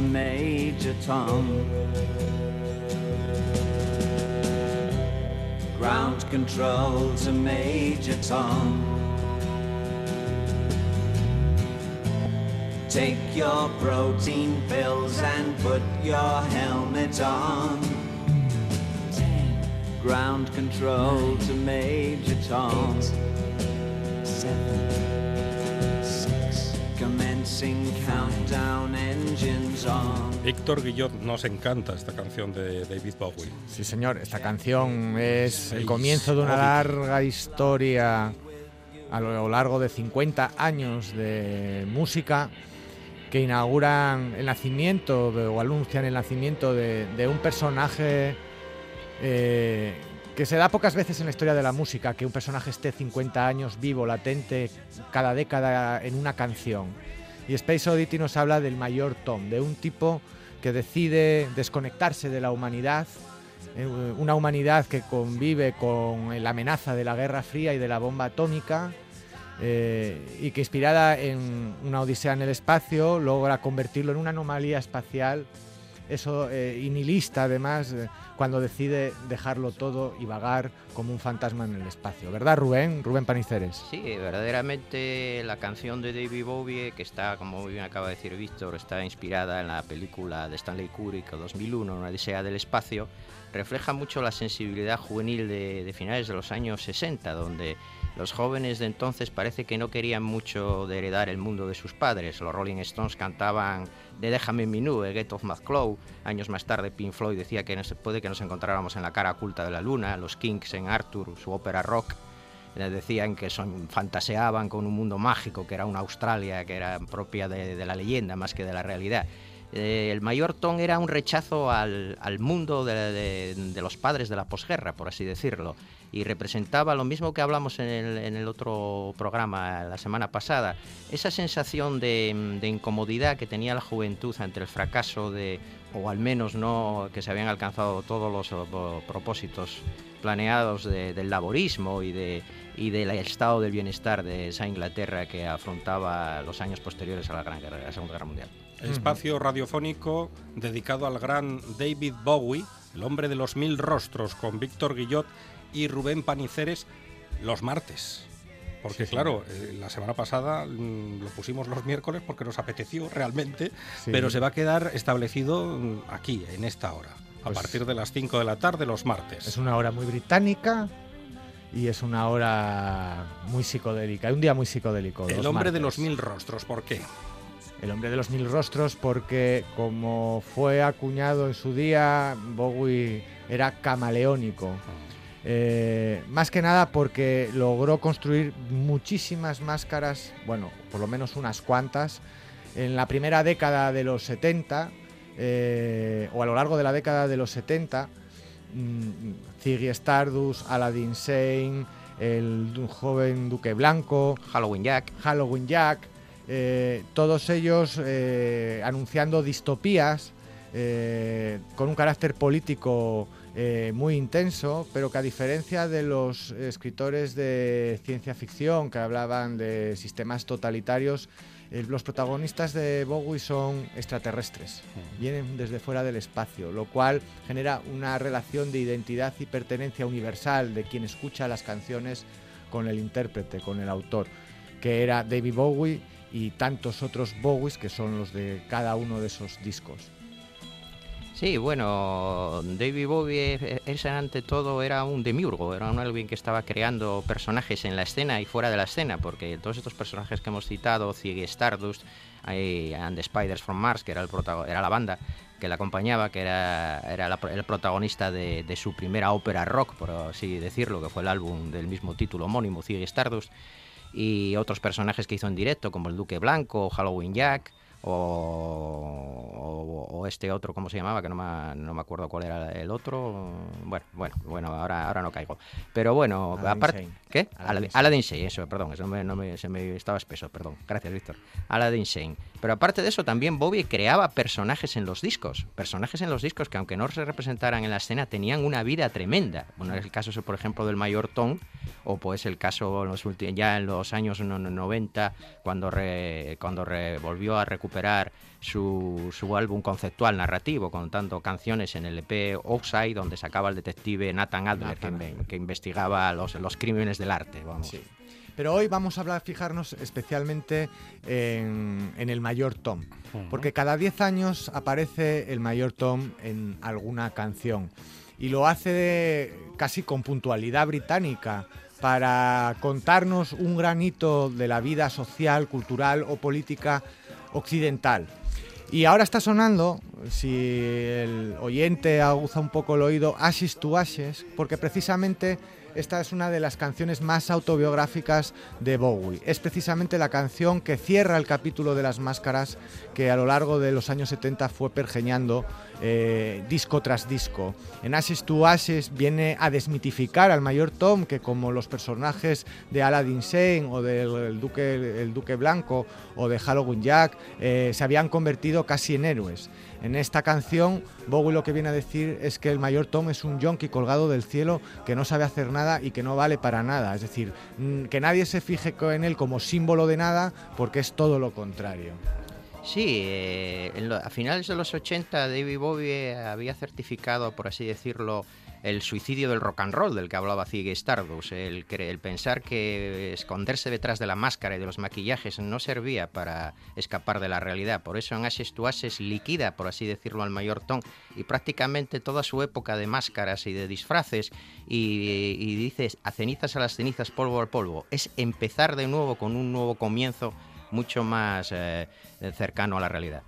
Major Tom. Ground control to Major Tom. Take your protein pills and put your helmet on. Ground control to Major Tom. Seven, six, commencing countdown. Víctor Guillot, nos encanta esta canción de David Bowie. Sí, señor, esta canción es el comienzo de una larga historia a lo largo de 50 años de música que inauguran el nacimiento de- o anuncian el nacimiento de, de un personaje eh, que se da pocas veces en la historia de la música, que un personaje esté 50 años vivo, latente, cada década en una canción. Y Space Oddity nos habla del mayor Tom, de un tipo que decide desconectarse de la humanidad, eh, una humanidad que convive con la amenaza de la Guerra Fría y de la bomba atómica, eh, y que inspirada en una odisea en el espacio logra convertirlo en una anomalía espacial, eso eh, además, eh, cuando decide dejarlo todo y vagar como un fantasma en el espacio. ¿Verdad, Rubén? Rubén Paniceres. Sí, verdaderamente la canción de David Bowie, que está, como bien acaba de decir Víctor, está inspirada en la película de Stanley Kubrick 2001, Una Odisea del Espacio, refleja mucho la sensibilidad juvenil de, de finales de los años 60, donde los jóvenes de entonces parece que no querían mucho de heredar el mundo de sus padres. Los Rolling Stones cantaban de Déjame en mi nube, Get Off My. Años más tarde Pink Floyd decía que no se puede que nos encontráramos en la cara oculta de la luna. Los Kinks en Arthur, su ópera rock, decían que son, fantaseaban con un mundo mágico, que era una Australia que era propia de, la leyenda más que de la realidad. Eh, el mayor ton era un rechazo al, mundo de- de los padres de la posguerra, por así decirlo, y representaba lo mismo que hablamos en el, en el otro programa la semana pasada, esa sensación de, incomodidad que tenía la juventud ante el fracaso de, o al menos no que se habían alcanzado todos los propósitos planeados de- del laborismo y, de, y del estado del bienestar de esa Inglaterra que afrontaba los años posteriores a la, Gran Guerra, la Segunda Guerra Mundial. Espacio radiofónico dedicado al gran David Bowie, el hombre de los mil rostros, con Víctor Guillot y Rubén Paniceres los martes. Porque Sí, claro, eh, la semana pasada mm, lo pusimos los miércoles porque nos apeteció realmente, Sí. pero se va a quedar establecido mm, aquí, en esta hora, a Pues- partir de las 5 de la tarde los martes. Es una hora muy británica y es una hora muy psicodélica, un día muy psicodélico. el hombre de martes. los mil rostros, ¿por qué? El hombre de los mil rostros porque como fue acuñado en su día, Bowie era camaleónico. Eh, más que nada porque logró construir muchísimas máscaras, bueno, por lo menos unas cuantas, en la primera década de los 70, eh, o a lo largo de la década de los 70, mm, Ziggy Stardust, Aladdin Sane, el joven Duque Blanco, Halloween Jack, Halloween Jack, eh, todos ellos anunciando distopías con un carácter político eh, muy intenso, pero que a diferencia de los escritores de ciencia ficción que hablaban de sistemas totalitarios, eh, los protagonistas de Bowie son extraterrestres, vienen desde fuera del espacio, lo cual genera una relación de identidad y pertenencia universal de quien escucha las canciones con el intérprete, con el autor, que era David Bowie y tantos otros Bowies que son los de cada uno de esos discos. Sí, bueno, David Bowie es ante todo era un demiurgo, era un alguien que estaba creando personajes en la escena y fuera de la escena, porque todos estos personajes que hemos citado, Ziggy Stardust, eh, and the Spiders from Mars, que era, el era la banda que la acompañaba, que era, la- el protagonista de, su primera ópera rock, por así decirlo, que fue el álbum del mismo título homónimo, Ziggy Stardust, y otros personajes que hizo en directo, como el Duque Blanco, Halloween Jack, o, este otro, ¿cómo se llamaba? Que no me, no me acuerdo cuál era el otro. Bueno, bueno, bueno, ahora, ahora no caigo. Pero bueno, aparte... ¿Qué? Aladdin Sane, eso, perdón, eso no me, se me estaba espeso, perdón. Gracias, Víctor. Aladdin Sane. Pero aparte de eso, también Bobby creaba personajes en los discos. Personajes en los discos que aunque no se representaran en la escena, tenían una vida tremenda. Bueno, es el caso, por ejemplo, del Mayor Tom, o pues el caso en los ya en los años 90, cuando, cuando volvió a recuperar su, su, álbum conceptual narrativo, contando canciones en el EP Outside, donde sacaba el detective Nathan Adler, que, investigaba los, los, crímenes del arte. Vamos. Pero hoy vamos a hablar, fijarnos especialmente en, el mayor Tom, porque cada 10 años aparece el mayor Tom en alguna canción y lo hace casi con puntualidad británica para contarnos un granito de la vida social, cultural o política occidental. Y ahora está sonando, si el oyente aguza un poco el oído, Ashes to Ashes, porque precisamente esta es una de las canciones más autobiográficas de Bowie. Es precisamente la canción que cierra el capítulo de las máscaras que a lo largo de los años 70 fue pergeñando eh, disco tras disco. En Ashes to Ashes viene a desmitificar al mayor Tom, que como los personajes de Aladdin Sane o del Duque, el Duque Blanco o de Halloween Jack eh, se habían convertido casi en héroes. En esta canción, Bowie lo que viene a decir es que el mayor Tom es un yonki colgado del cielo que no sabe hacer nada y que no vale para nada. Es decir, mm, que nadie se fije en él como símbolo de nada porque es todo lo contrario. Sí, eh, a finales de los 80 David Bowie había certificado, por así decirlo, el suicidio del rock and roll del que hablaba Ziggy Stardust, el, pensar que esconderse detrás de la máscara y de los maquillajes no servía para escapar de la realidad. Por eso en Ashes to liquida, por así decirlo, al mayor Tom y prácticamente toda su época de máscaras y de disfraces y, y dices a cenizas a las cenizas, polvo al polvo. Es empezar de nuevo con un nuevo comienzo mucho más eh, cercano a la realidad.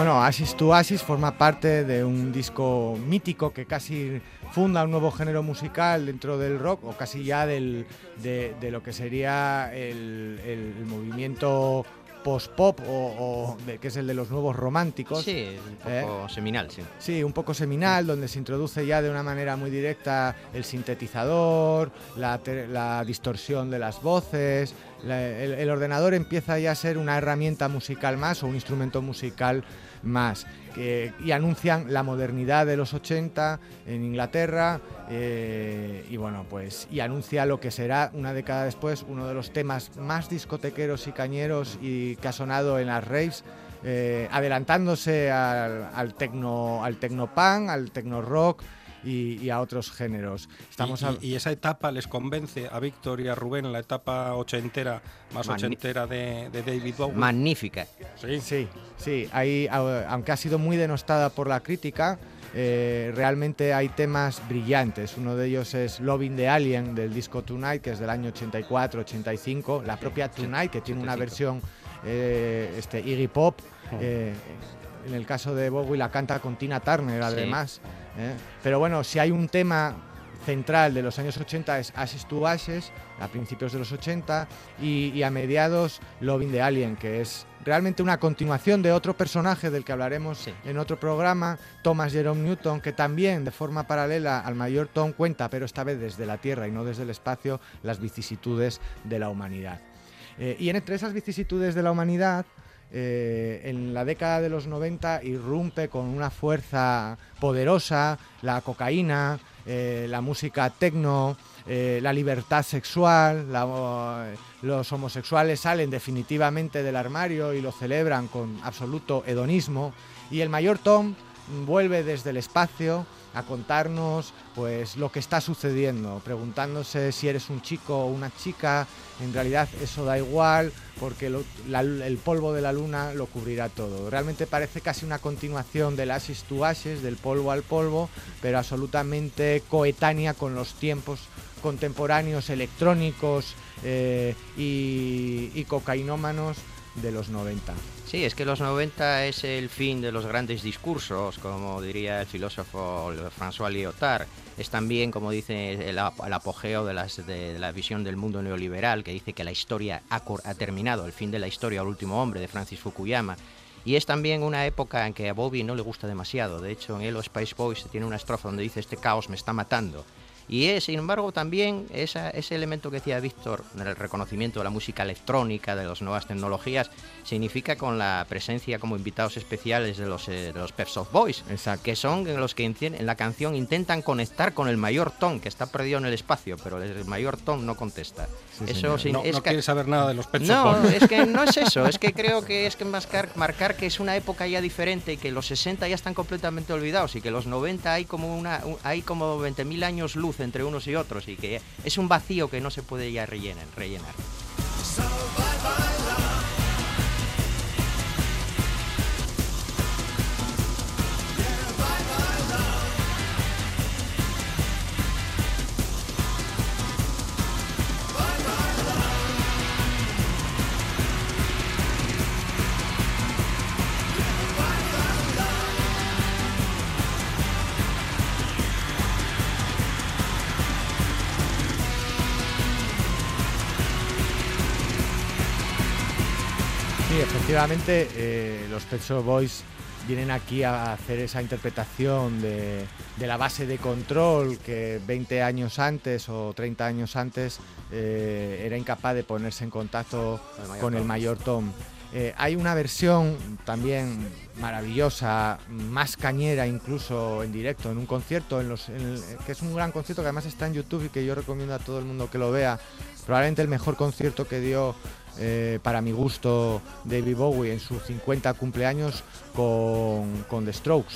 Bueno, Asis to Asis forma parte de un disco mítico que casi funda un nuevo género musical dentro del rock o casi ya del, de, lo que sería el, el movimiento post-pop o, que es el de los nuevos románticos. Sí, un poco ¿eh? seminal, sí. Sí, un poco seminal, donde se introduce ya de una manera muy directa el sintetizador, la, distorsión de las voces. el, ordenador empieza ya a ser una herramienta musical más o un instrumento musical más. y anuncian la modernidad de los 80 en Inglaterra eh, y bueno, pues y anuncia lo que será una década después uno de los temas más discotequeros y cañeros y que ha sonado en las raves, eh, adelantándose al, al tecno al tecnopunk, al tecno rock y, a otros géneros. Estamos y, esa etapa les convence a Víctor y a Rubén, la etapa ochentera, más ochentera de, David Bowie. Magnífica. Sí, sí, sí. aunque ha sido muy denostada por la crítica, eh, realmente hay temas brillantes. Uno de ellos es Loving the Alien del disco Tonight, que es del año 84-85. La propia Tonight, que tiene una versión eh, este, Iggy Pop. Eh, en el caso de Bowie la canta con Tina Turner, además. Pero bueno, si hay un tema central de los años 80 es Ashes to Ashes, a principios de los 80, y, a mediados Loving the Alien, que es realmente una continuación de otro personaje del que hablaremos en otro programa, Thomas Jerome Newton, que también de forma paralela al mayor Tom cuenta, pero esta vez desde la Tierra y no desde el espacio, las vicisitudes de la humanidad. Eh, y entre esas vicisitudes de la humanidad, eh, en la década de los 90 irrumpe con una fuerza poderosa la cocaína, eh, la música tecno, eh, la libertad sexual, los homosexuales salen definitivamente del armario y lo celebran con absoluto hedonismo. Y el mayor Tom vuelve desde el espacio a contarnos pues lo que está sucediendo, preguntándose si eres un chico o una chica, en realidad eso da igual porque el polvo de la luna lo cubrirá todo. Realmente parece casi una continuación del Ashes to Ashes, del polvo al polvo, pero absolutamente coetánea con los tiempos contemporáneos electrónicos eh, y, y cocainómanos de los 90. Sí, es que los 90 es el fin de los grandes discursos, como diría el filósofo François Lyotard. Es también, como dice, el, ap- el apogeo de, las- de la visión del mundo neoliberal, que dice que la historia ha, ha terminado, el fin de la historia, el último hombre, de Francis Fukuyama. Y es también una época en que a Bobby no le gusta demasiado. De hecho, en Hello Spice Boys tiene una estrofa donde dice, este caos me está matando. Y es, sin embargo, también esa- ese elemento que decía Víctor, el reconocimiento de la música electrónica, de las nuevas tecnologías, significa con la presencia como invitados especiales de los, eh, de los Pep Boys, Exacto. que son los que en, la canción intentan conectar con el mayor Tom, que está perdido en el espacio, pero el mayor Tom no contesta. Sí, Eso sin- No, es no quiere saber nada de los Pet no, Boys. es que no es eso, es que creo que es que marcar, marcar que es una época ya diferente y que los 60 ya están completamente olvidados y que los 90 hay como una un- hay como 20.000 años luz entre unos y otros y que es un vacío que no se puede ya rellenar. Sí, efectivamente, eh, los Pet Shop Boys vienen aquí a hacer esa interpretación de, de la base de control que 20 años antes o 30 años antes eh, era incapaz de ponerse en contacto El con el mayor Tom. Eh, hay una versión también maravillosa, más cañera incluso en directo, en un concierto, en los, en el- que es un gran concierto que además está en YouTube y que yo recomiendo a todo el mundo que lo vea. Probablemente el mejor concierto que dio eh, para mi gusto David Bowie en sus 50 cumpleaños con, con The Strokes.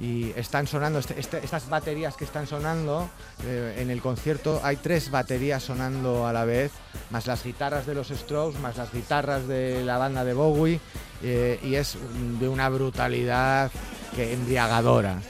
Y están sonando, este- este- estas baterías que están sonando eh, en el concierto, hay tres baterías sonando a la vez, más las guitarras de los Strokes, más las guitarras de la banda de Bowie, eh, y es de una brutalidad que embriagadora.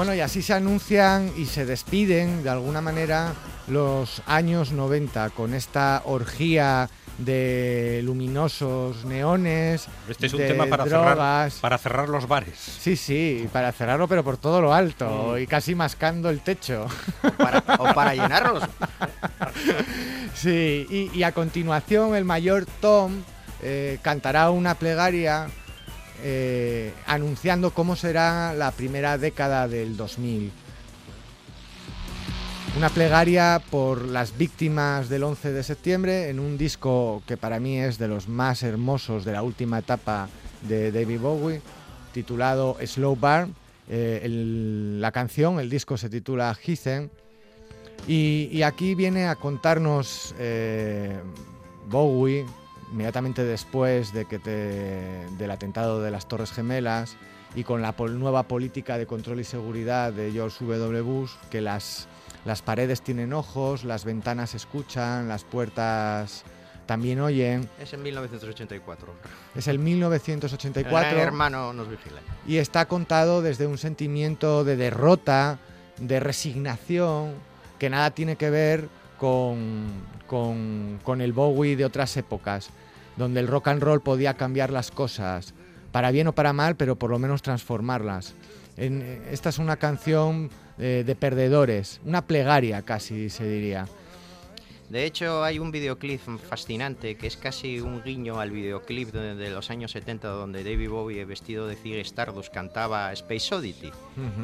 Bueno, y así se anuncian y se despiden de alguna manera los años 90 con esta orgía de luminosos neones, Este es un de tema para cerrar, drogas. para cerrar los bares. Sí, sí, para cerrarlo, pero por todo lo alto Mm. y casi mascando el techo. O para, o para llenarlos. Sí, y, y a continuación el mayor Tom eh, cantará una plegaria eh, anunciando cómo será la primera década del 2000. Una plegaria por las víctimas del 11 de septiembre en un disco que para mí es de los más hermosos de la última etapa de David Bowie, titulado Slow Bar. Eh, la canción, el disco se titula Heathen. Y, y aquí viene a contarnos eh, Bowie, inmediatamente después de que te- del atentado de las Torres Gemelas y con la pol- nueva política de control y seguridad de George W. Bush, que las, las paredes tienen ojos, las ventanas escuchan, las puertas también oyen. Es en 1984. Es el El 1984 gran hermano nos vigila. y está contado desde un sentimiento de derrota, de resignación, que nada tiene que ver con, con- con el Bowie de otras épocas, donde el rock and roll podía cambiar las cosas, para bien o para mal, pero por lo menos transformarlas. En- eh, esta es una canción eh, de perdedores, una plegaria casi se diría. De hecho, hay un videoclip fascinante que es casi un guiño al videoclip de, de los años 70 donde David Bowie, vestido de Ziggy Stardust, cantaba Space Oddity,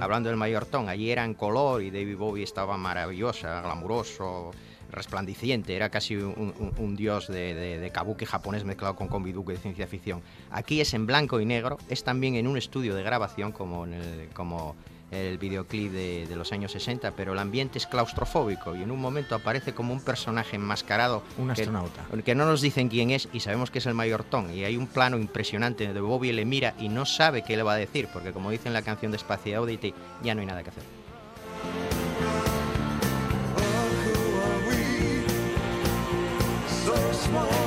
hablando del mayor Tom. Allí era en color y David Bowie estaba maravillosa, glamuroso, resplandeciente. Era casi un, un- un dios de, de- de kabuki japonés mezclado con kombiduke de ciencia ficción. Aquí es en blanco y negro, es también en un estudio de grabación como en el... Como el videoclip de, de los años 60, pero el ambiente es claustrofóbico y en un momento aparece como un personaje enmascarado Un que- astronauta. que no nos dicen quién es y sabemos que es el mayor Tom. Y hay un plano impresionante de Bobby le mira y no sabe qué le va a decir, porque como dice en la canción de Space Oddity, ya no hay nada que hacer. once more.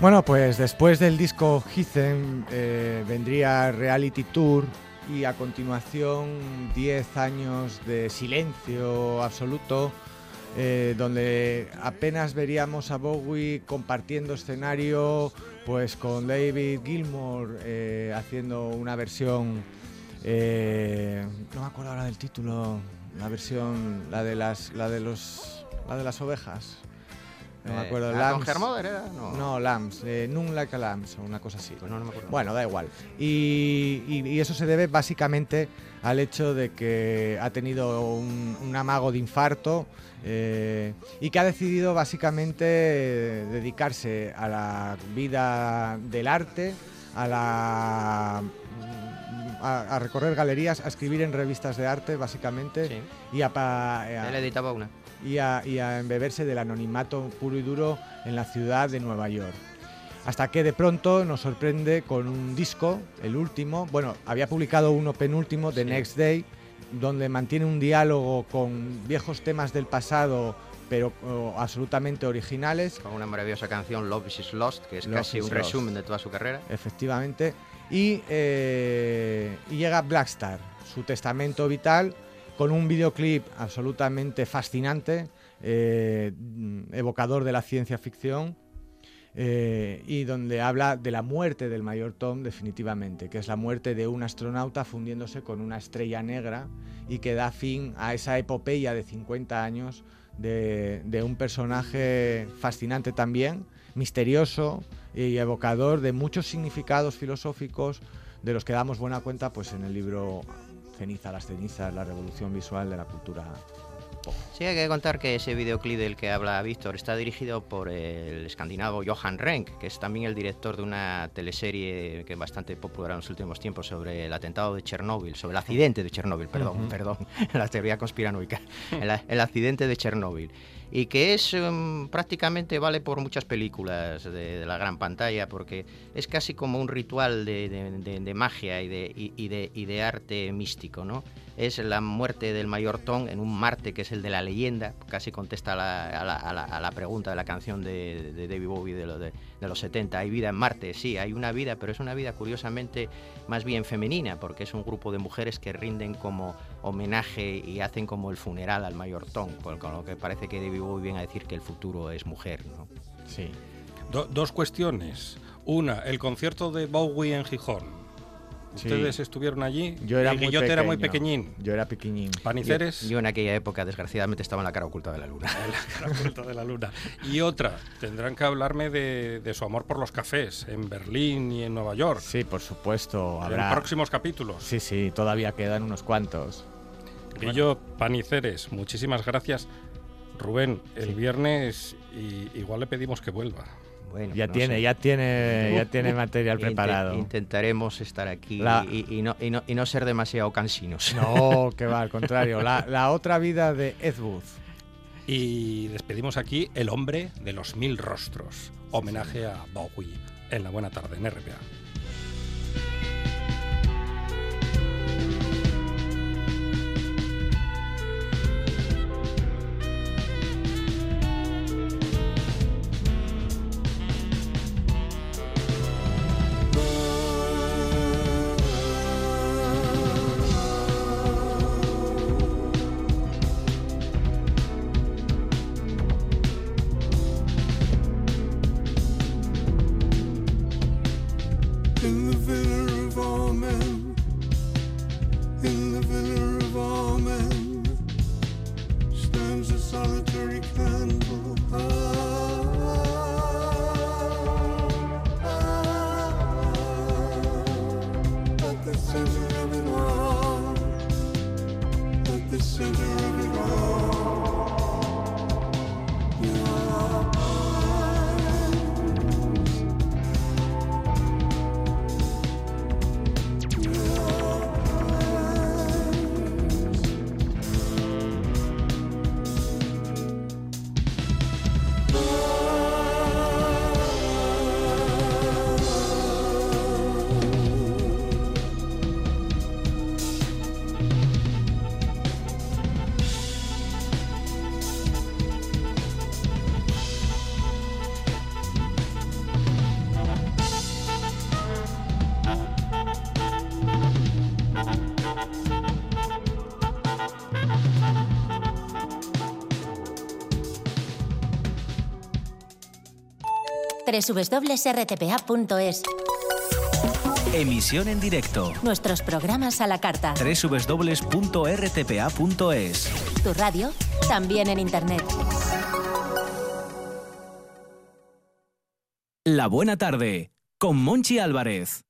Bueno, pues después del disco Heathen eh, vendría Reality Tour y a continuación 10 años de silencio absoluto, eh, donde apenas veríamos a Bowie compartiendo escenario pues con David Gilmour eh, haciendo una versión, no me acuerdo ahora del título, la versión, la de las, la de los, la de las ovejas. No me acuerdo. Eh, era? No, No, Lambs, eh, Lambs o una cosa así. Pues no, no me acuerdo. Bueno, da igual. Y, y- y eso se debe básicamente al hecho de que ha tenido un, un amago de infarto eh, y que ha decidido básicamente eh, dedicarse a la vida del arte, a la a, a recorrer galerías, a escribir en revistas de arte básicamente Sí. y a, a- Él editaba una. y a, y a embeberse del anonimato puro y duro en la ciudad de Nueva York. Hasta que de pronto nos sorprende con un disco, el último, bueno, había publicado uno penúltimo, The Sí. Next Day, donde mantiene un diálogo con viejos temas del pasado, pero oh, absolutamente originales, Con una maravillosa canción, Love is Lost, que es Love casi un Lost. resumen de toda su carrera. efectivamente, y, eh, y llega Blackstar, su testamento vital, con un videoclip absolutamente fascinante, eh, evocador de la ciencia ficción, eh, y donde habla de la muerte del mayor Tom definitivamente, que es la muerte de un astronauta fundiéndose con una estrella negra y que da fin a esa epopeya de 50 años de un personaje fascinante también, misterioso y evocador de muchos significados filosóficos de los que damos buena cuenta pues en el libro Ceniza, las cenizas, la revolución visual de la cultura Sí, hay que contar que ese videoclip del que habla Víctor está dirigido por el escandinavo Johan Renck, que es también el director de una teleserie que es bastante popular en los últimos tiempos sobre el atentado de Chernóbil, sobre el accidente de Chernóbil, perdón, perdón, la teoría conspiranoica, el, el accidente de Chernóbil. Y que es em, prácticamente vale por muchas películas de, la gran pantalla, porque es casi como un ritual de, de- magia y de, y- de, y de arte místico, ¿no? es la muerte del mayor Tom en un Marte que es el de la leyenda, casi contesta a la, a la- a la- pregunta de la canción de, de David Bowie de, lo de, de los 70. ¿Hay vida en Marte? Sí, hay una vida, pero es una vida curiosamente más bien femenina, porque es un grupo de mujeres que rinden como homenaje y hacen como el funeral al mayor Tom, con, lo que parece que David Bowie viene a decir que el futuro es mujer. ¿no? Sí. Do- dos cuestiones. Una, el concierto de Bowie en Gijón. Sí. ¿Ustedes estuvieron allí? Yo era El muy Guillot era muy pequeño. pequeñín. Yo era pequeñín. Paniceres. Yo en aquella época, desgraciadamente, estaba en la cara oculta de la luna. la vuelta de la luna. Y otra, tendrán que hablarme de, de su amor por los cafés en Berlín y en Nueva York. Sí, por supuesto. En Habrá... próximos capítulos. Sí, sí, todavía quedan unos cuantos. Guillot, Paniceres, muchísimas gracias. Rubén, el Sí. viernes y, igual le pedimos que vuelva. Bueno, Ya no tiene, sé. ya tiene, ya tiene material preparado. intentaremos estar aquí La- y, y no, y no- y no ser demasiado cansinos. No, que va, al contrario. La, la otra vida de Ed Wood. Y despedimos aquí El hombre de los mil rostros, homenaje a Bowie en la buena tarde en RPA. stands a solitary candle. Ah, ah, ah. At the center of it all, at the center www.rtpa.es. Emisión en directo. Nuestros programas a la carta. www.rtpa.es. Tu radio, también en Internet. La buena tarde, con Monchi Álvarez.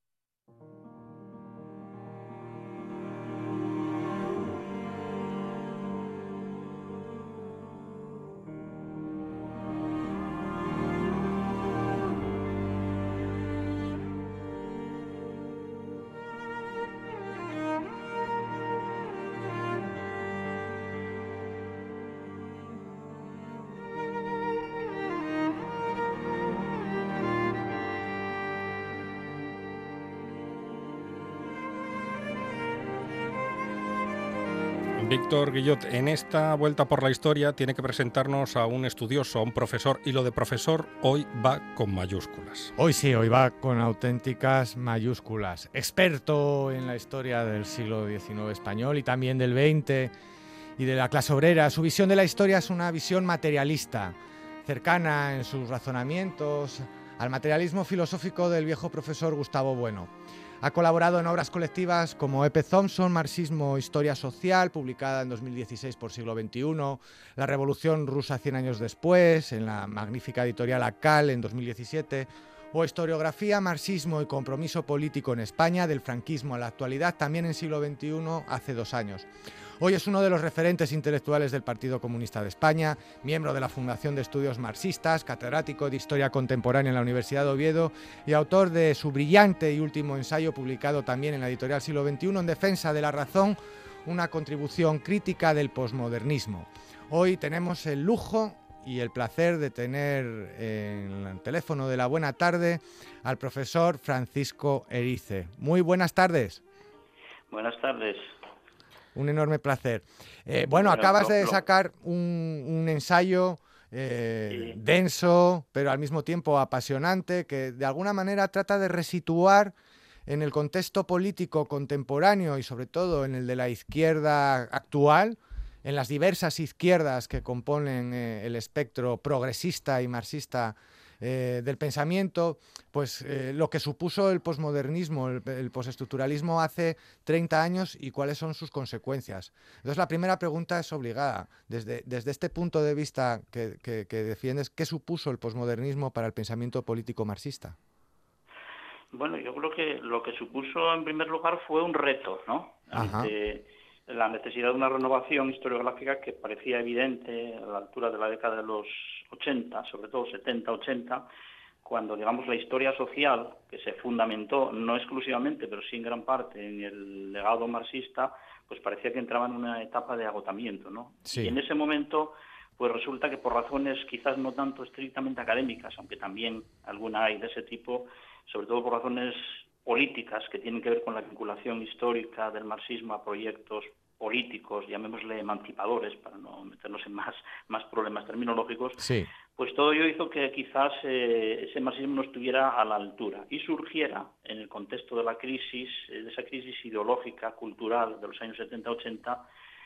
Víctor Guillot, en esta vuelta por la historia tiene que presentarnos a un estudioso, a un profesor, y lo de profesor hoy va con mayúsculas. Hoy sí, hoy va con auténticas mayúsculas. Experto en la historia del siglo XIX español y también del XX y de la clase obrera. Su visión de la historia es una visión materialista, cercana en sus razonamientos al materialismo filosófico del viejo profesor Gustavo Bueno. Ha colaborado en obras colectivas como Epe Thompson, Marxismo, Historia Social, publicada en 2016 por Siglo XXI, La Revolución Rusa 100 años después, en la magnífica editorial ACAL en 2017, o Historiografía, Marxismo y Compromiso Político en España, del franquismo a la actualidad, también en Siglo XXI, hace dos años. Hoy es uno de los referentes intelectuales del Partido Comunista de España, miembro de la Fundación de Estudios Marxistas, catedrático de Historia Contemporánea en la Universidad de Oviedo y autor de su brillante y último ensayo publicado también en la editorial Siglo XXI en defensa de la razón, una contribución crítica del posmodernismo. Hoy tenemos el lujo y el placer de tener en el teléfono de la buena tarde al profesor Francisco Erice. Muy buenas tardes. Buenas tardes. Un enorme placer. Eh, bueno, acabas de sacar un, ensayo eh, denso, pero al mismo tiempo apasionante, que de alguna manera trata de resituar en el contexto político contemporáneo y sobre todo en el de la izquierda actual, en las diversas izquierdas que componen eh, el espectro progresista y marxista eh, del pensamiento, pues eh, lo que supuso el posmodernismo, el, postestructuralismo hace 30 años y cuáles son sus consecuencias. Entonces la primera pregunta es obligada. Desde, desde este punto de vista que, defiendes, ¿qué supuso el posmodernismo para el pensamiento político marxista? Bueno, yo creo que lo que supuso en primer lugar fue un reto, ¿no? La necesidad de una renovación historiográfica que parecía evidente a la altura de la década de los 80, sobre todo 70-80, cuando, digamos, la historia social, que se fundamentó no exclusivamente, pero sí en gran parte en el legado marxista, pues parecía que entraba en una etapa de agotamiento, ¿no? Y en ese momento, pues resulta que por razones quizás no tanto estrictamente académicas, aunque también alguna hay de ese tipo, sobre todo por razones políticas que tienen que ver con la vinculación histórica del marxismo a proyectos políticos, llamémosle emancipadores, para no meternos en más, más problemas terminológicos, pues todo ello hizo que quizás eh, ese marxismo no estuviera a la altura y surgiera en el contexto de la crisis, eh, de esa crisis ideológica, cultural de los años 70-80,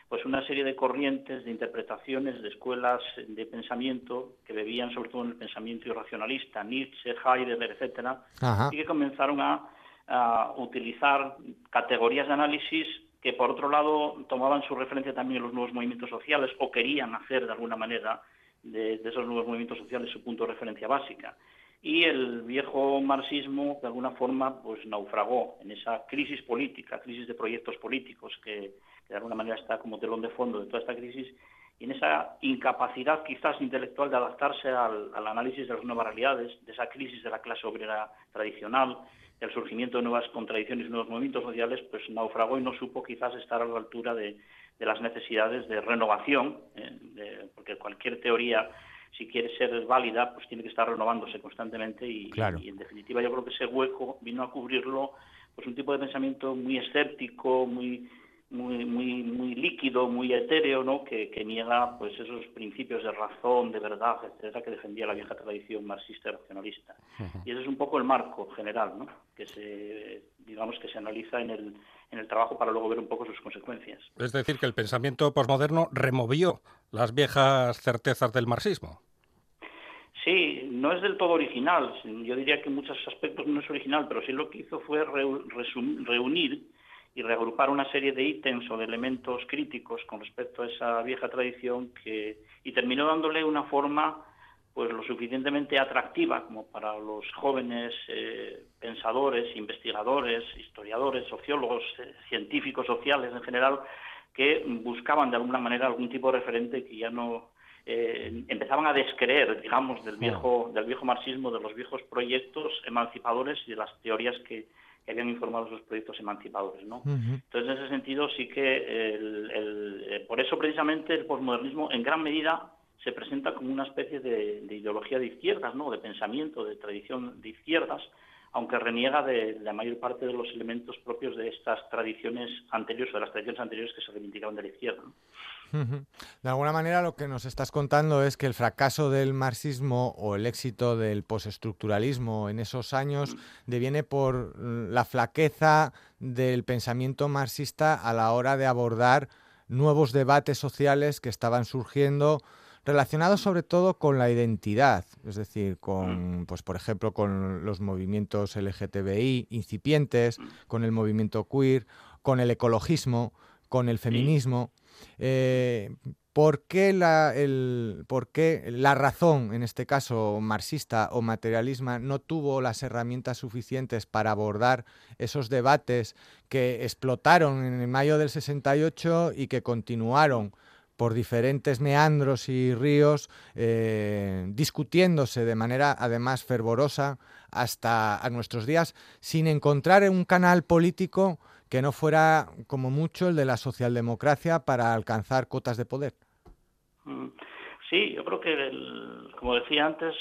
pues una serie de corrientes, de interpretaciones, de escuelas de pensamiento que bebían sobre todo en el pensamiento irracionalista, Nietzsche, Heidegger, etcétera, y que comenzaron a, a utilizar categorías de análisis que por otro lado tomaban su referencia también en los nuevos movimientos sociales o querían hacer de alguna manera de, esos nuevos movimientos sociales su punto de referencia básica. Y el viejo marxismo, de alguna forma, pues naufragó en esa crisis política, crisis de proyectos políticos, que, de alguna manera está como telón de fondo de toda esta crisis, y en esa incapacidad quizás intelectual de adaptarse al, al análisis de las nuevas realidades, de esa crisis de la clase obrera tradicional, el surgimiento de nuevas contradicciones y nuevos movimientos sociales, pues naufragó y no supo quizás estar a la altura de, las necesidades de renovación, eh, porque cualquier teoría, si quiere ser válida, pues tiene que estar renovándose constantemente y, y, en definitiva yo creo que ese hueco vino a cubrirlo pues un tipo de pensamiento muy escéptico, muy muy, muy, muy líquido, muy etéreo, ¿no? que, niega pues esos principios de razón, de verdad, etcétera, que defendía la vieja tradición marxista y racionalista. Y ese es un poco el marco general, ¿no? que se digamos que se analiza en el, en el trabajo para luego ver un poco sus consecuencias. Es decir, que el pensamiento posmoderno removió las viejas certezas del marxismo. Sí, no es del todo original. Yo diría que en muchos aspectos no es original, pero sí lo que hizo fue reunir y reagrupar una serie de ítems o de elementos críticos con respecto a esa vieja tradición que y terminó dándole una forma pues lo suficientemente atractiva como para los jóvenes eh, pensadores, investigadores, historiadores, sociólogos, eh, científicos sociales en general que buscaban de alguna manera algún tipo de referente que ya no eh, empezaban a descreer, digamos, del viejo del viejo marxismo, de los viejos proyectos emancipadores y de las teorías que, habían informado esos proyectos emancipadores, ¿no? Entonces, en ese sentido, sí que por eso precisamente el posmodernismo en gran medida se presenta como una especie de, ideología de izquierdas, ¿no? de pensamiento, de tradición de izquierdas, aunque reniega de la mayor parte de los elementos propios de estas tradiciones anteriores o de las tradiciones anteriores que se reivindicaban de la izquierda. De alguna manera lo que nos estás contando es que el fracaso del marxismo o el éxito del postestructuralismo en esos años deviene por la flaqueza del pensamiento marxista a la hora de abordar nuevos debates sociales que estaban surgiendo relacionados sobre todo con la identidad, es decir, con, pues por ejemplo, con los movimientos LGTBI incipientes, con el movimiento queer, con el ecologismo, con el feminismo. Eh, ¿por, qué la, ¿Por qué la razón, en este caso marxista o materialismo, no tuvo las herramientas suficientes para abordar esos debates que explotaron en el mayo del 68 y que continuaron por diferentes meandros y ríos, eh, discutiéndose de manera además fervorosa hasta a nuestros días, sin encontrar un canal político que no fuera como mucho el de la socialdemocracia para alcanzar cotas de poder. Mm. Sí, yo creo que, como decía antes,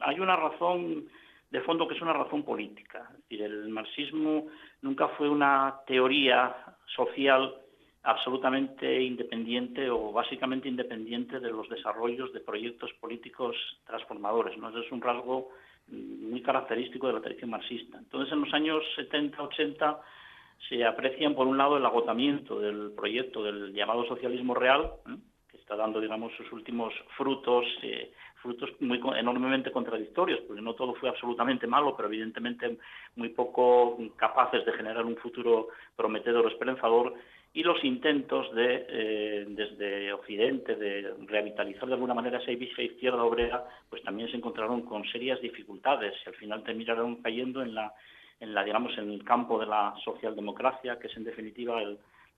hay una razón de fondo que es una razón política. el marxismo nunca fue una teoría social absolutamente independiente o básicamente independiente de los desarrollos de proyectos políticos transformadores. ¿no? Es un rasgo mm, muy característico de la tradición marxista. Entonces, en los años 70, 80, se aprecian, por un lado, el agotamiento del proyecto del llamado socialismo real, ¿eh? que está dando, digamos, sus últimos frutos, eh, frutos muy enormemente contradictorios, porque no todo fue absolutamente malo, pero evidentemente muy poco capaces de generar un futuro prometedor o esperanzador, y los intentos de, eh, desde Occidente, de revitalizar de alguna manera esa izquierda obrera, pues también se encontraron con serias dificultades y al final terminaron cayendo en la, en la digamos, en el campo de la socialdemocracia, que es en definitiva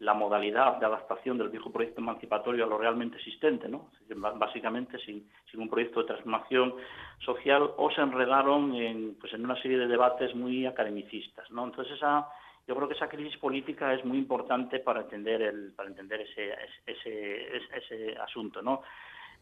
la modalidad de adaptación del viejo proyecto emancipatorio a lo realmente existente, ¿no? básicamente sin, sin, un proyecto de transformación social o se enredaron en, pues en una serie de debates muy academicistas, ¿no? Entonces esa yo creo que esa crisis política es muy importante para entender el, para entender ese, ese, ese, asunto, ¿no?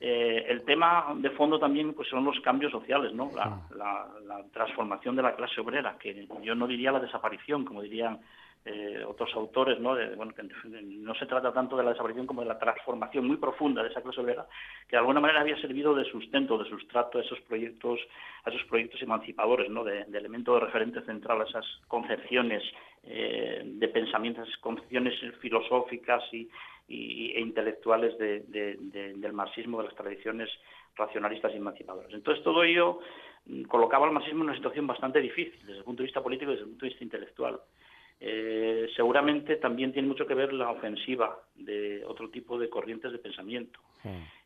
Eh, el tema de fondo también pues son los cambios sociales, ¿no? La, la, transformación de la clase obrera, que yo no diría la desaparición, como dirían eh, otros autores, ¿no? bueno, que no se trata tanto de la desaparición como de la transformación muy profunda de esa clase obrera, que de alguna manera había servido de sustento, de sustrato a esos proyectos, a esos proyectos emancipadores, ¿no? De, elemento de referente central a esas concepciones eh, de pensamientos, concepciones filosóficas y, e intelectuales del marxismo, de las tradiciones racionalistas y emancipadoras. Entonces todo ello mm, colocaba al marxismo en una situación bastante difícil desde el punto de vista político y desde el punto de vista intelectual. Eh, seguramente también tiene mucho que ver la ofensiva de otro tipo de corrientes de pensamiento.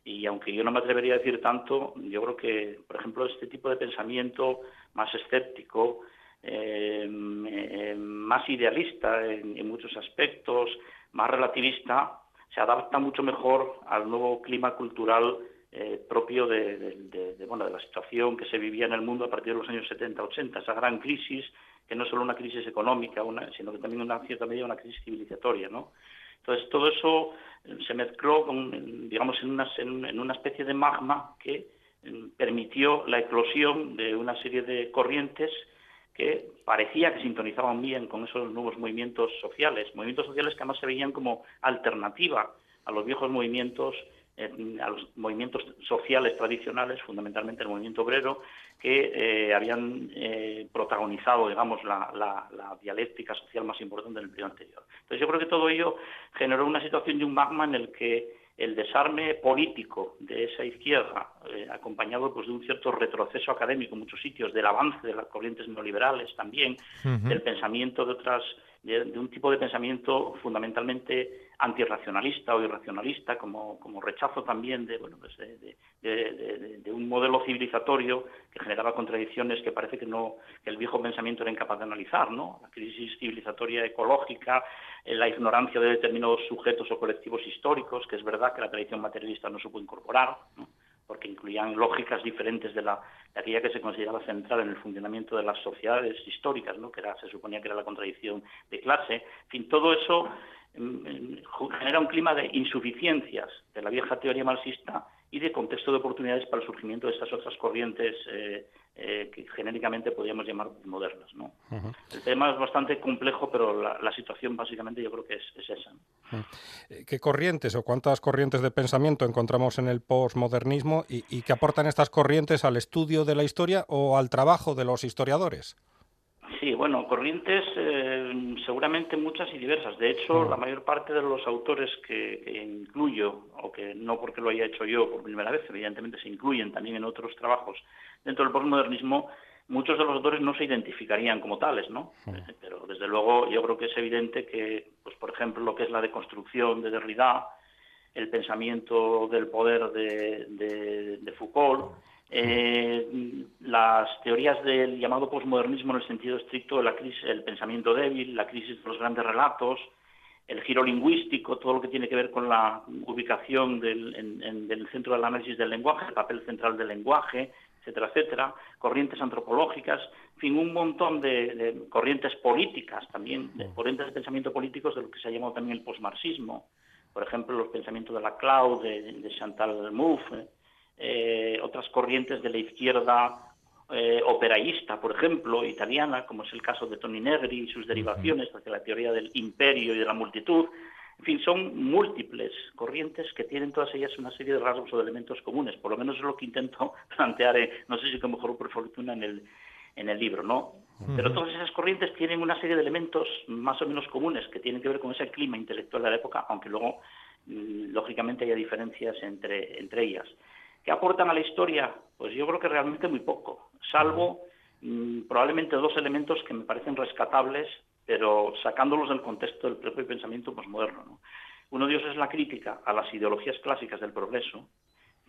Y aunque yo no me atrevería a decir tanto, yo creo que, por ejemplo, este tipo de pensamiento más escéptico, eh, eh, más idealista en, muchos aspectos, más relativista, se adapta mucho mejor al nuevo clima cultural propio de, la situación que se vivía en el mundo a partir de los años 70-80, esa gran crisis que no es solo una crisis económica, sino que también una cierta medida una crisis civilizatoria, ¿no? Entonces todo eso eh, se mezcló, con, digamos, en una, en especie de magma que mm, permitió la eclosión de una serie de corrientes que parecía que sintonizaban bien con esos nuevos movimientos sociales, movimientos sociales que además se veían como alternativa a los viejos movimientos a los movimientos sociales tradicionales, fundamentalmente el movimiento obrero, que eh, habían eh, protagonizado, digamos, la, dialéctica social más importante en el periodo anterior. Entonces yo creo que todo ello generó una situación de un magma en el que el desarme político de esa izquierda, eh, acompañado pues, de un cierto retroceso académico en muchos sitios, del avance de las corrientes neoliberales también, del pensamiento de otras de, un tipo de pensamiento fundamentalmente antirracionalista o irracionalista, como, como rechazo también de, bueno, pues de, un modelo civilizatorio que generaba contradicciones que parece que no que el viejo pensamiento era incapaz de analizar, ¿no? La crisis civilizatoria ecológica, eh, la ignorancia de determinados sujetos o colectivos históricos, que es verdad que la tradición materialista no supo incorporar, porque incluían lógicas diferentes de, la, de aquella que se consideraba central en el funcionamiento de las sociedades históricas, ¿no? que era, se suponía que era la contradicción de clase. En fin, todo eso genera un clima de insuficiencias de la vieja teoría marxista y de contexto de oportunidades para el surgimiento de estas otras corrientes eh, eh, que genéricamente podríamos llamar modernas. ¿no? El tema es bastante complejo, pero la, situación básicamente yo creo que es, esa. Eh, ¿Qué corrientes o cuántas corrientes de pensamiento encontramos en el posmodernismo y, y qué aportan estas corrientes al estudio de la historia o al trabajo de los historiadores? Sí, bueno, corrientes eh, seguramente muchas y diversas. De hecho, la mayor parte de los autores que, incluyo, o que no porque lo haya hecho yo por primera vez, evidentemente se incluyen también en otros trabajos dentro del postmodernismo, muchos de los autores no se identificarían como tales, ¿no? Pero desde luego yo creo que es evidente que, pues por ejemplo, lo que es la deconstrucción de Derrida, el pensamiento del poder de, de Foucault, eh, las teorías del llamado posmodernismo en el sentido estricto de la crisis, el pensamiento débil, la crisis de los grandes relatos, el giro lingüístico, todo lo que tiene que ver con la ubicación del, en, del centro del análisis del lenguaje, el papel central del lenguaje, etcétera, etcétera, corrientes antropológicas, en fin, un montón de, corrientes políticas también, de corrientes de pensamiento políticos de lo que se ha llamado también el posmarxismo, por ejemplo, los pensamientos de la Clau, de, Chantal Mouffe, eh, otras corrientes de la izquierda eh, operaísta, por ejemplo, italiana, como es el caso de Toni Negri y sus derivaciones, porque la teoría del imperio y de la multitud, en fin, son múltiples corrientes que tienen todas ellas una serie de rasgos o de elementos comunes, por lo menos es lo que intento plantear, no sé si que mejor por fortuna en el, en el libro, ¿no? Pero todas esas corrientes tienen una serie de elementos más o menos comunes que tienen que ver con ese clima intelectual de la época, aunque luego, mm, lógicamente, haya diferencias entre, entre ellas. ¿Qué aportan a la historia? Pues yo creo que realmente muy poco, salvo mm, probablemente dos elementos que me parecen rescatables, pero sacándolos del contexto del propio pensamiento posmoderno. Uno de ellos es la crítica a las ideologías clásicas del progreso,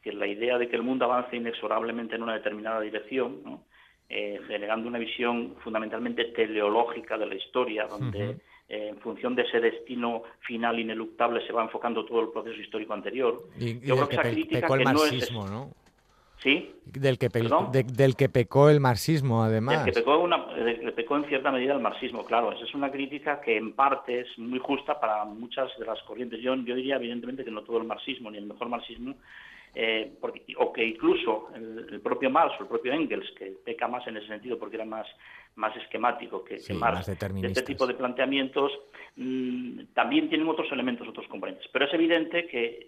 que es la idea de que el mundo avance inexorablemente en una determinada dirección, eh, generando una visión fundamentalmente teleológica de la historia, donde eh, en función de ese destino final ineluctable se va enfocando todo el proceso histórico anterior. Y, Yo creo que, esa crítica pecó el marxismo, no, ¿Sí? Del que, del que pecó el marxismo, además. Del que pecó, una, pecó en cierta medida el marxismo, claro. Esa es una crítica que en parte es muy justa para muchas de las corrientes. Yo, yo diría, evidentemente, que no todo el marxismo, ni el mejor marxismo, eh, o que incluso el, propio Marx o el propio Engels, que peca más en ese sentido porque era más, más esquemático que, Marx, de este tipo de planteamientos, mm, también tienen otros elementos, otros componentes. Pero es evidente que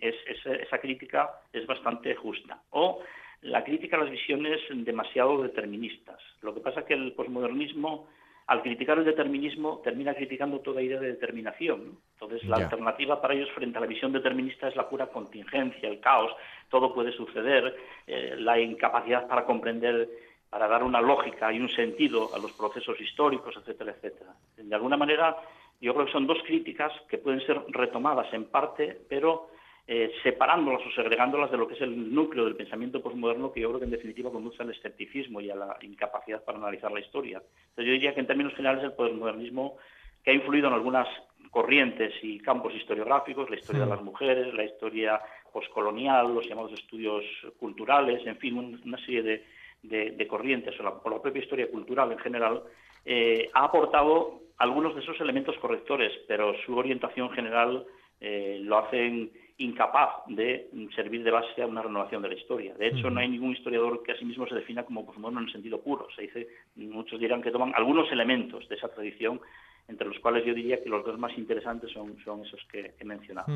esa crítica es bastante justa. O la crítica a las visiones demasiado deterministas. Lo que pasa es que el posmodernismo al criticar el determinismo, termina criticando toda idea de determinación. Entonces, la alternativa para ellos frente a la visión determinista es la pura contingencia, el caos, todo puede suceder, eh, la incapacidad para comprender, para dar una lógica y un sentido a los procesos históricos, etcétera, etcétera. De alguna manera, yo creo que son dos críticas que pueden ser retomadas en parte, pero eh, separándolas o segregándolas de lo que es el núcleo del pensamiento posmoderno que yo creo que en definitiva conduce al escepticismo y a la incapacidad para analizar la historia. Entonces yo diría que en términos generales el posmodernismo que ha influido en algunas corrientes y campos historiográficos, la historia de las mujeres, la historia poscolonial, los llamados estudios culturales, en fin, una serie de, corrientes, o la, propia historia cultural en general, eh, ha aportado algunos de esos elementos correctores, pero su orientación general eh, lo hacen incapaz de servir de base a una renovación de la historia. De hecho, no hay ningún historiador que a sí mismo se defina como posmoderno en el sentido puro. Se dice, muchos dirán que toman algunos elementos de esa tradición, entre los cuales yo diría que los dos más interesantes son, son esos que he mencionado.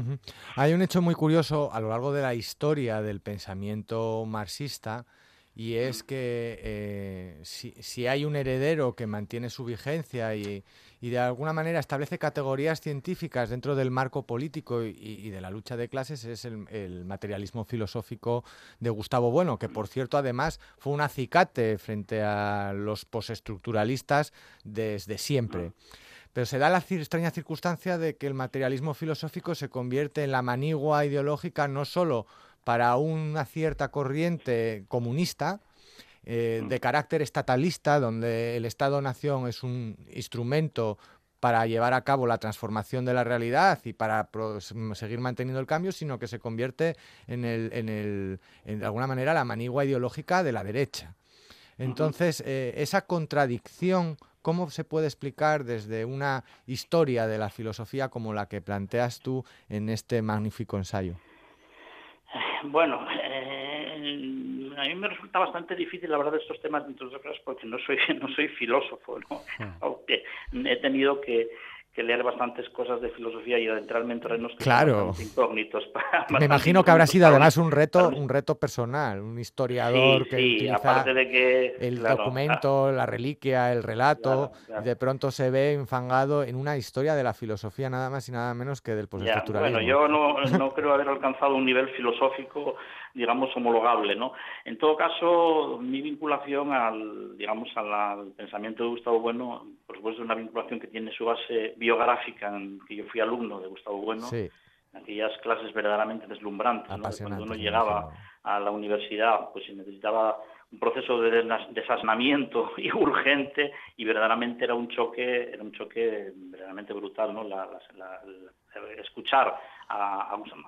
Hay un hecho muy curioso a lo largo de la historia del pensamiento marxista y es que eh, si, hay un heredero que mantiene su vigencia y, de alguna manera establece categorías científicas dentro del marco político y, de la lucha de clases, es el, materialismo filosófico de Gustavo Bueno, que por cierto además fue un acicate frente a los postestructuralistas desde siempre. Pero se da la extraña circunstancia de que el materialismo filosófico se convierte en la manigua ideológica no solo para una cierta corriente comunista, eh, de carácter estatalista, donde el Estado-nación es un instrumento para llevar a cabo la transformación de la realidad y para seguir manteniendo el cambio, sino que se convierte en, el, en, el, en de alguna manera la manigua ideológica de la derecha. Entonces, eh, esa contradicción, ¿cómo se puede explicar desde una historia de la filosofía como la que planteas tú en este magnífico ensayo? Bueno, eh, resulta bastante difícil hablar de estos temas, entre otras cosas, porque no soy, no soy filósofo, ¿no? aunque he tenido que, que leer bastantes cosas de filosofía y adentrarme en terrenos claro. incógnitos. Me imagino que habrá sido además un reto, un reto personal, un historiador que utiliza de que, el documento, la reliquia, el relato, y de pronto se ve enfangado en una historia de la filosofía nada más y nada menos que del postestructuralismo. Bueno, yo no, no creo haber alcanzado un nivel filosófico digamos, homologable, ¿no? En todo caso, mi vinculación al, digamos, al, pensamiento de Gustavo Bueno, por supuesto, es una vinculación que tiene su base biográfica, en que yo fui alumno de Gustavo Bueno, en aquellas clases verdaderamente deslumbrantes, ¿no? Cuando uno llegaba a la universidad, pues se necesitaba un proceso de desasnamiento y urgente y verdaderamente era un choque era un choque verdaderamente brutal no la, escuchar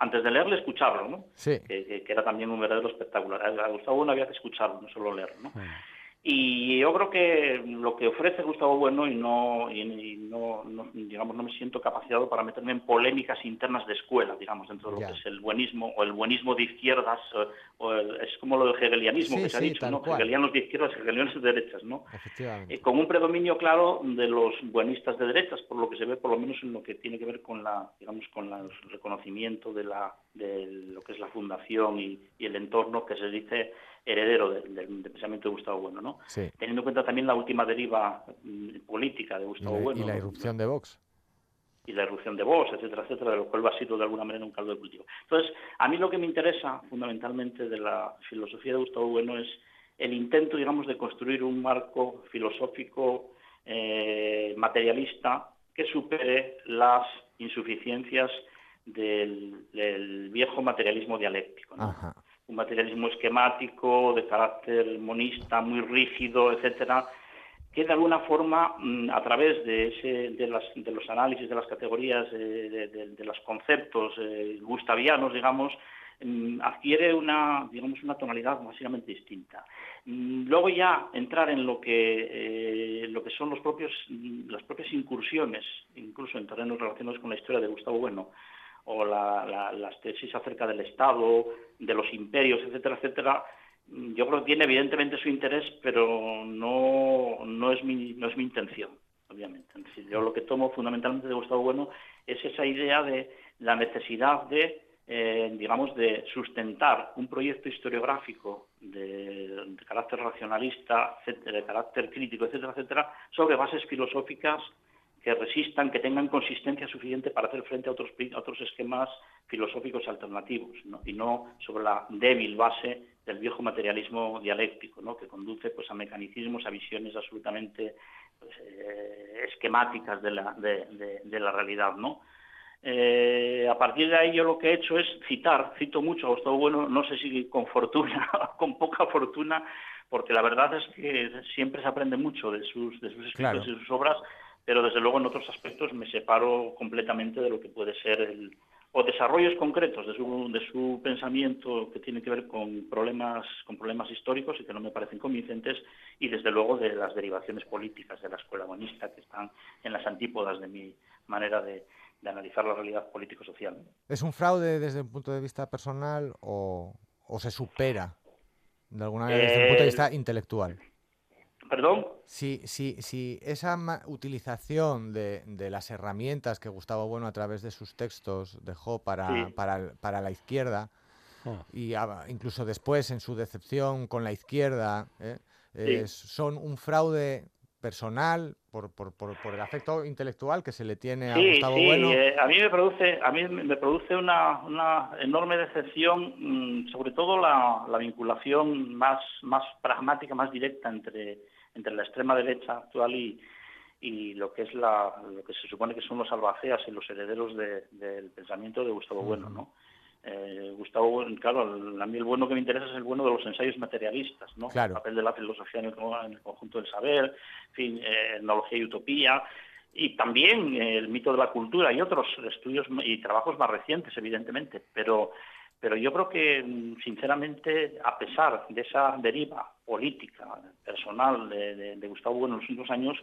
antes de leerle escucharlo no sí. que, era también un verdadero espectacular. A Gustavo no había que escucharlo no solo leerlo no y yo creo que lo que ofrece Gustavo Bueno y no, y, no, digamos no me siento capacitado para meterme en polémicas internas de escuela, digamos, dentro de lo que es el buenismo o el buenismo de izquierdas o, es como lo del hegelianismo que se ha dicho, ¿no? Hegelianos de izquierdas, hegelianos de derechas, ¿no? Eh, con un predominio claro de los buenistas de derechas, por lo que se ve por lo menos en lo que tiene que ver con la, digamos, con el reconocimiento de la de lo que es la fundación y, y el entorno que se dice heredero del, pensamiento de Gustavo Bueno, ¿no? Teniendo en cuenta también la última deriva mm, política de Gustavo Bueno. Y la irrupción de Vox. Y la irrupción de Vox, etcétera, etcétera, de lo cual ha sido de alguna manera un caldo de cultivo. Entonces, a mí lo que me interesa fundamentalmente de la filosofía de Gustavo Bueno es el intento, digamos, de construir un marco filosófico eh, materialista que supere las insuficiencias del, viejo materialismo dialéctico. ¿no? Un materialismo esquemático, de carácter monista, muy rígido, etcétera, que de alguna forma, mm, a través de, ese, de, los análisis de las categorías, eh, de, los conceptos eh, gustavianos, digamos, mm, adquiere una, digamos, una tonalidad básicamente distinta. Mm, luego ya entrar en lo que, eh, lo que son los propios, las propias incursiones, incluso en terrenos relacionados con la historia de Gustavo Bueno, o las tesis acerca del Estado, de los imperios, etcétera, etcétera, yo creo que tiene evidentemente su interés, pero no, no, es, mi, no es mi intención, obviamente. yo lo que tomo fundamentalmente de Gustavo Bueno es esa idea de la necesidad de, eh, digamos, de sustentar un proyecto historiográfico de carácter racionalista, de carácter crítico, etcétera, etcétera, sobre bases filosóficas que resistan, que tengan consistencia suficiente para hacer frente a otros, otros esquemas filosóficos alternativos, y no sobre la débil base del viejo materialismo dialéctico, ¿no? que conduce pues, a mecanicismos, a visiones absolutamente pues, eh, esquemáticas de la, de, la realidad. ¿no? Eh, a partir de ahí yo lo que he hecho es citar, cito mucho a Gustavo Bueno, no sé si con fortuna o con poca fortuna, porque la verdad es que siempre se aprende mucho de sus, de sus escritos y sus obras, pero desde luego en otros aspectos me separo completamente de lo que puede ser el, o desarrollos concretos de su, de su pensamiento que tiene que ver con problemas, con problemas históricos y que no me parecen convincentes, y desde luego de las derivaciones políticas de la escuela bonista que están en las antípodas de mi manera de, analizar la realidad político-social. ¿Es un fraude desde un punto de vista personal o, se supera de alguna manera desde un punto de vista intelectual? ¿Perdón? Si, si, si esa utilización de, de, las herramientas que Gustavo Bueno a través de sus textos dejó para, para, para, la izquierda, ah. y incluso después en su decepción con la izquierda, ¿eh? son un fraude personal, por, por, por, el afecto intelectual que se le tiene a Gustavo Bueno. Eh, a mí me produce, a mí me produce una, una enorme decepción, mm, sobre todo la, la, vinculación más, más pragmática, más directa entre, entre la extrema derecha actual y, y lo que es la, lo que se supone que son los albaceas y los herederos del pensamiento de Gustavo Bueno, ¿no? Eh, Gustavo, claro, a mí el bueno que me interesa es el bueno de los ensayos materialistas, ¿no? El papel de la filosofía en el, conjunto del saber, en fin, eh, etnología y utopía, y también eh, el mito de la cultura y otros estudios y trabajos más recientes, evidentemente, pero pero yo creo que, sinceramente, a pesar de esa deriva política, personal de, Gustavo Bueno en los últimos años,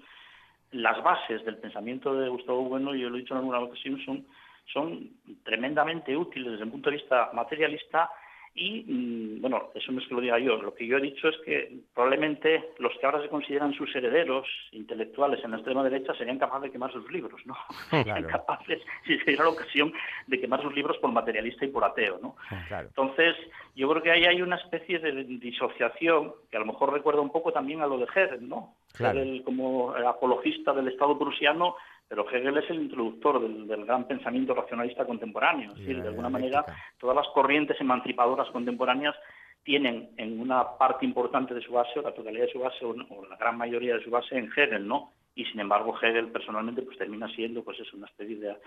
las bases del pensamiento de Gustavo Bueno, yo lo he dicho en alguna ocasión, son son tremendamente útiles desde el punto de vista materialista y, mm, bueno, eso no es que lo diga yo, lo que yo he dicho es que probablemente los que ahora se consideran sus herederos intelectuales en la extrema derecha serían capaces de quemar sus libros, ¿no? Serían capaces, si sería la ocasión, de quemar sus libros por materialista y por ateo, ¿no? Entonces, yo creo que ahí hay una especie de disociación que a lo mejor recuerda un poco también a lo de Hegel, ¿no? Hegel como apologista del Estado prusiano pero Hegel es el introductor del, gran pensamiento racionalista contemporáneo. Es decir, de alguna manera, todas las corrientes emancipadoras contemporáneas tienen en una parte importante de su base, o la totalidad de su base, o, la gran mayoría de su base en Hegel, ¿no? Y sin embargo, Hegel personalmente pues termina siendo pues es una especie de,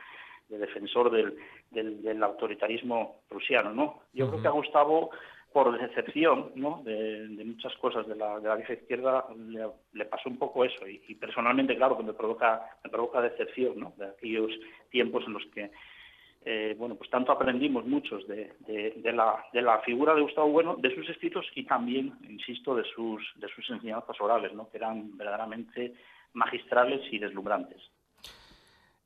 defensor del, del, autoritarismo prusiano, ¿no? Yo creo que a Gustavo por decepción ¿no? de, muchas cosas de la, de vieja izquierda le, pasó un poco eso y, personalmente claro que me provoca me provoca decepción ¿no? de aquellos tiempos en los que eh, bueno pues tanto aprendimos muchos de, de, la, de la figura de Gustavo Bueno de sus escritos y también insisto de sus de sus enseñanzas orales ¿no? que eran verdaderamente magistrales y deslumbrantes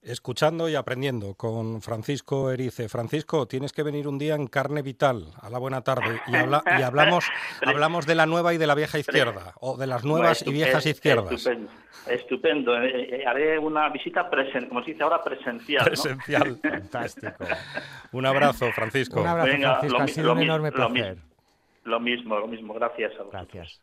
Escuchando y aprendiendo con Francisco Erice. Francisco, tienes que venir un día en carne vital a la buena tarde y, y hablamos, hablamos de la nueva y de la vieja izquierda, o de las nuevas y viejas izquierdas. Estupendo, estupendo. Eh, eh, haré una visita, presen, como se dice ahora, presencial. Presencial, fantástico. Un abrazo, Francisco. Un abrazo, Francisco. ha sido un enorme placer. Lo mismo, lo mismo. Gracias a Gracias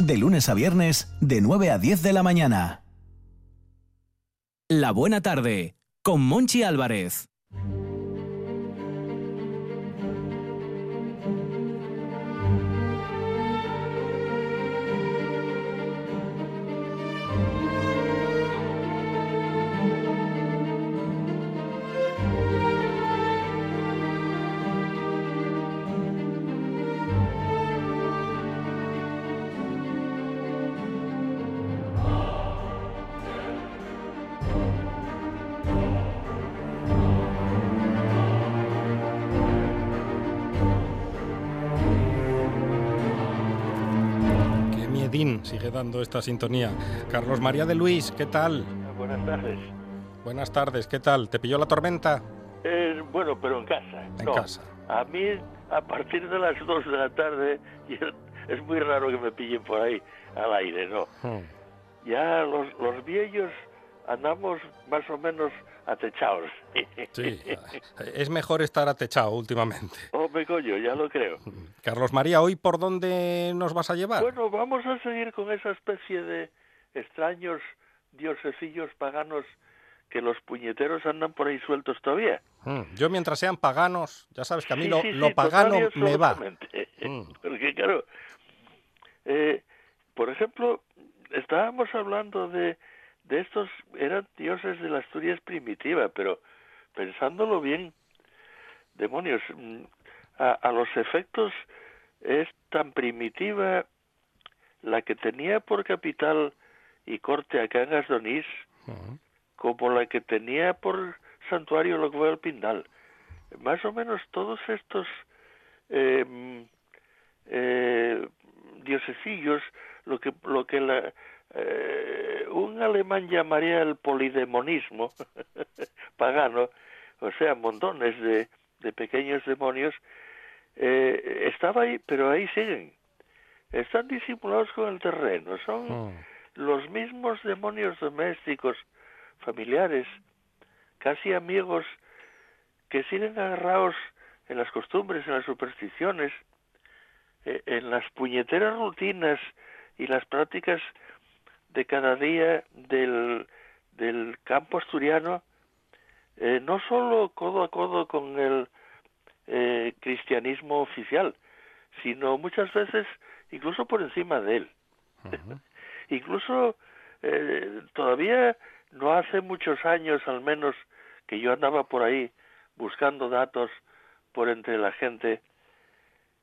de lunes a viernes, de 9 a 10 de la mañana. La buena tarde, con Monchi Álvarez. Dando esta sintonía. Carlos María de Luis, ¿qué tal? Buenas tardes. Buenas tardes, ¿qué tal? ¿Te pilló la tormenta? Eh, bueno, pero en casa. En casa. A mí, a partir de las 2 de la tarde, es muy raro que me pillen por ahí al aire, ¿no? Hmm. Ya los, los viejos andamos más o menos atechados. Sí, es mejor estar atechado últimamente. Hombre, coño, ya lo creo. Carlos María, ¿hoy por dónde nos vas a llevar? Bueno, vamos a seguir con esa especie de extraños diosecillos paganos que los puñeteros andan por ahí sueltos todavía. Mm, yo mientras sean paganos, ya sabes que a mí lo, pagano me va. Mm. Porque claro, eh, por ejemplo, estábamos hablando de de estos eran dioses de la Asturias primitiva, pero pensándolo bien, demonios, mm, a, los efectos es tan primitiva la que tenía por capital y corte acá en Asdonís como la que tenía por santuario lo que fue el Pindal. Más o menos todos estos eh, mm, eh, diosecillos, lo que, lo que la, eh, un alemán llamaría el polidemonismo pagano, o sea, montones de, de pequeños demonios, eh, estaba ahí, pero ahí siguen. Están disimulados con el terreno, son Mm. los mismos demonios domésticos, familiares, casi amigos, que siguen agarrados en las costumbres, en las supersticiones, eh, en las puñeteras rutinas y las prácticas de cada día del, del campo asturiano, eh, no solo codo a codo con el eh, cristianismo oficial, sino muchas veces incluso por encima de él. incluso eh, todavía no hace muchos años al menos que yo andaba por ahí buscando datos por entre la gente,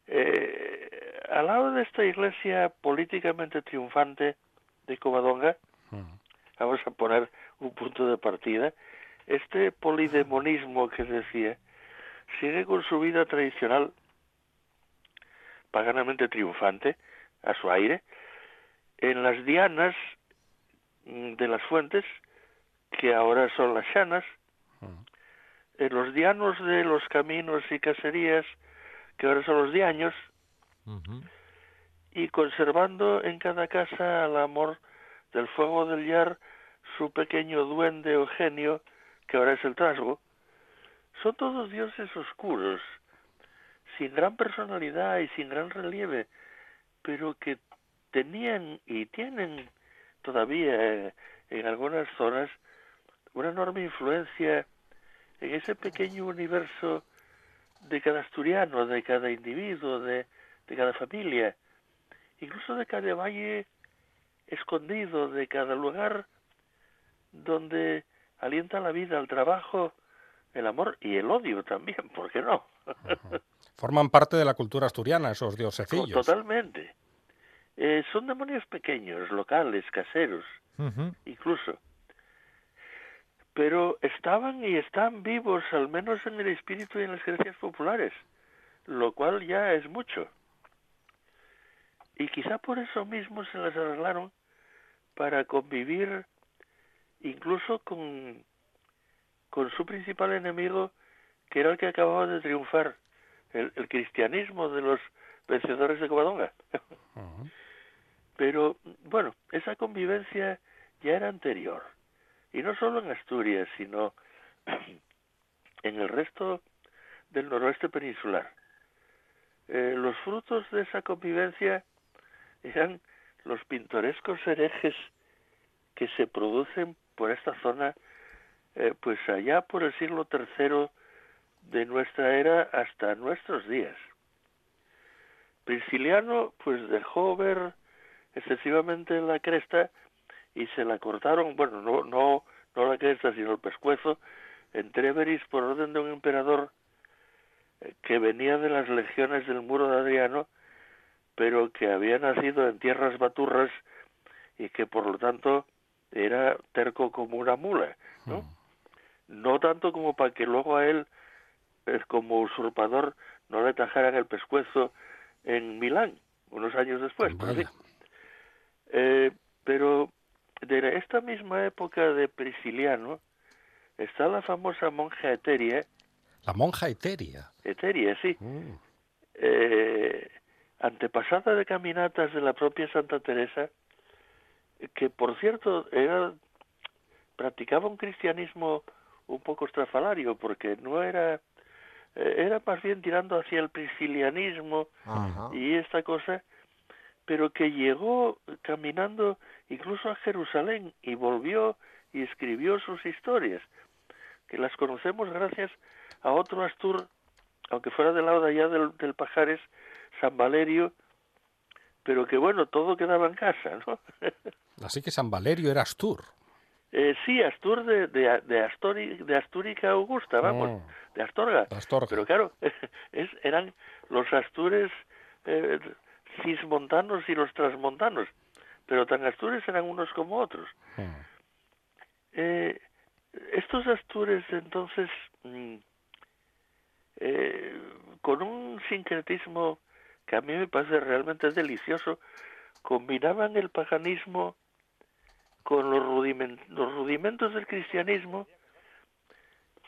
eh, al lado de esta iglesia políticamente triunfante de Covadonga, vamos a poner un punto de partida, este polidemonismo que decía, sigue con su vida tradicional, paganamente triunfante, a su aire, en las dianas mm, de las fuentes, que ahora son las llanas, en los dianos de los caminos y caserías, que ahora son los diaños, y conservando en cada casa al amor del fuego del yar su pequeño duende o genio, que ahora es el trasgo, son todos dioses oscuros, sin gran personalidad y sin gran relieve, pero que tenían y tienen todavía eh, en algunas zonas una enorme influencia en ese pequeño universo de cada asturiano, de cada individuo, de, de cada familia, incluso de cada valle escondido, de cada lugar donde alienta la vida, el trabajo, el amor y el odio también, ¿por qué no? Forman parte de la cultura asturiana esos diosecillos. Totalmente. Eh, son demonios pequeños, locales, caseros, incluso. Pero estaban y están vivos, al menos en el espíritu y en las creencias populares, lo cual ya es mucho. Y quizá por eso mismo se las arreglaron para convivir incluso con, con su principal enemigo, que era el que acababa de triunfar, el, el cristianismo de los vencedores de Covadonga. Pero bueno, esa convivencia ya era anterior. Y no solo en Asturias, sino en el resto del noroeste peninsular. Eh, los frutos de esa convivencia eran los pintorescos herejes que se producen por esta zona, eh, pues allá por el siglo III de nuestra era hasta nuestros días. Prisciliano pues dejó ver excesivamente la cresta y se la cortaron, bueno, no, no, no la cresta, sino el pescuezo, en Treveris por orden de un emperador eh, que venía de las legiones del muro de Adriano, pero que había nacido en tierras baturras y que por lo tanto era terco como una mula, ¿no? No tanto como para que luego a él, eh, como usurpador, no le tajaran el pescuezo en Milán, unos años después. Fin. Eh, pero de esta misma época de Prisciliano está la famosa monja Eteria. La monja Eteria. Eteria, sí. Eh, antepasada de caminatas de la propia Santa Teresa, que por cierto era practicaba un cristianismo un poco estrafalario, porque no era eh, era más bien tirando hacia el priscilianismo Ajá. y esta cosa, pero que llegó caminando incluso a Jerusalén y volvió y escribió sus historias, que las conocemos gracias a otro Astur, aunque fuera del lado de allá del, del Pajares, San Valerio, pero que bueno, todo quedaba en casa, ¿no? Así que San Valerio era Astur. Eh, sí, Astur de, de, de, Astori, de Astúrica Augusta, vamos, Oh. de Astorga. De Astorga. Pero claro, es, eran los Astures eh, cismontanos y los transmontanos, pero tan Astures eran unos como otros. Eh, estos Astures entonces, mm, eh, con un sincretismo que a mí me parece realmente delicioso, combinaban el paganismo con los, los rudimentos del cristianismo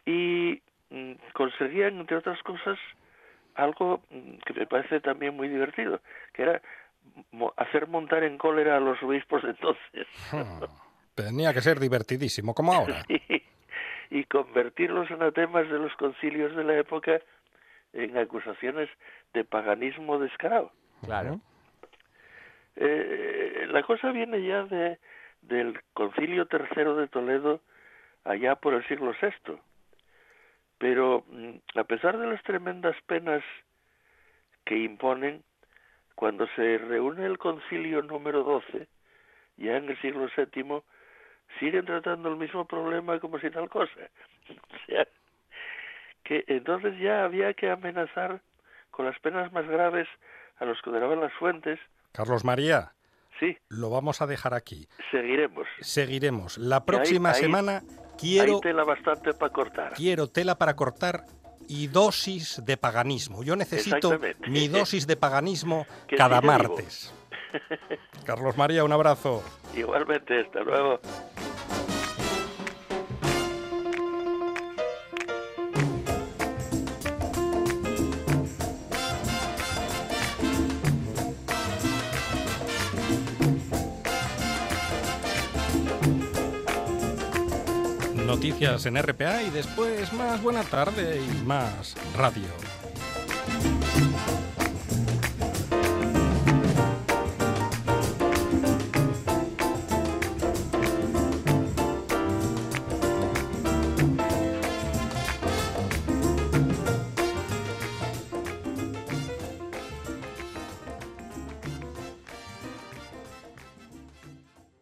y mm, conseguían, entre otras cosas, algo mm, que me parece también muy divertido, que era hacer montar en cólera a los obispos de entonces. Hmm. Tenía que ser divertidísimo, como ahora. y convertir los anatemas de los concilios de la época en acusaciones de paganismo descarado. Claro. Eh, la cosa viene ya de del concilio tercero de Toledo allá por el siglo VI. Pero mm, a pesar de las tremendas penas que imponen, cuando se reúne el concilio número 12, ya en el siglo VII, siguen tratando el mismo problema como si tal cosa. O sea, que entonces ya había que amenazar con las penas más graves a los que daban las fuentes. Carlos María. Sí. Lo vamos a dejar aquí. Seguiremos. Seguiremos. La próxima semana quiero... Hay tela bastante para cortar. Quiero tela para cortar y dosis de paganismo. Yo necesito mi dosis de paganismo cada martes. Carlos María, un abrazo. Igualmente, hasta luego. noticias en RPA y después más buena tarde y más radio.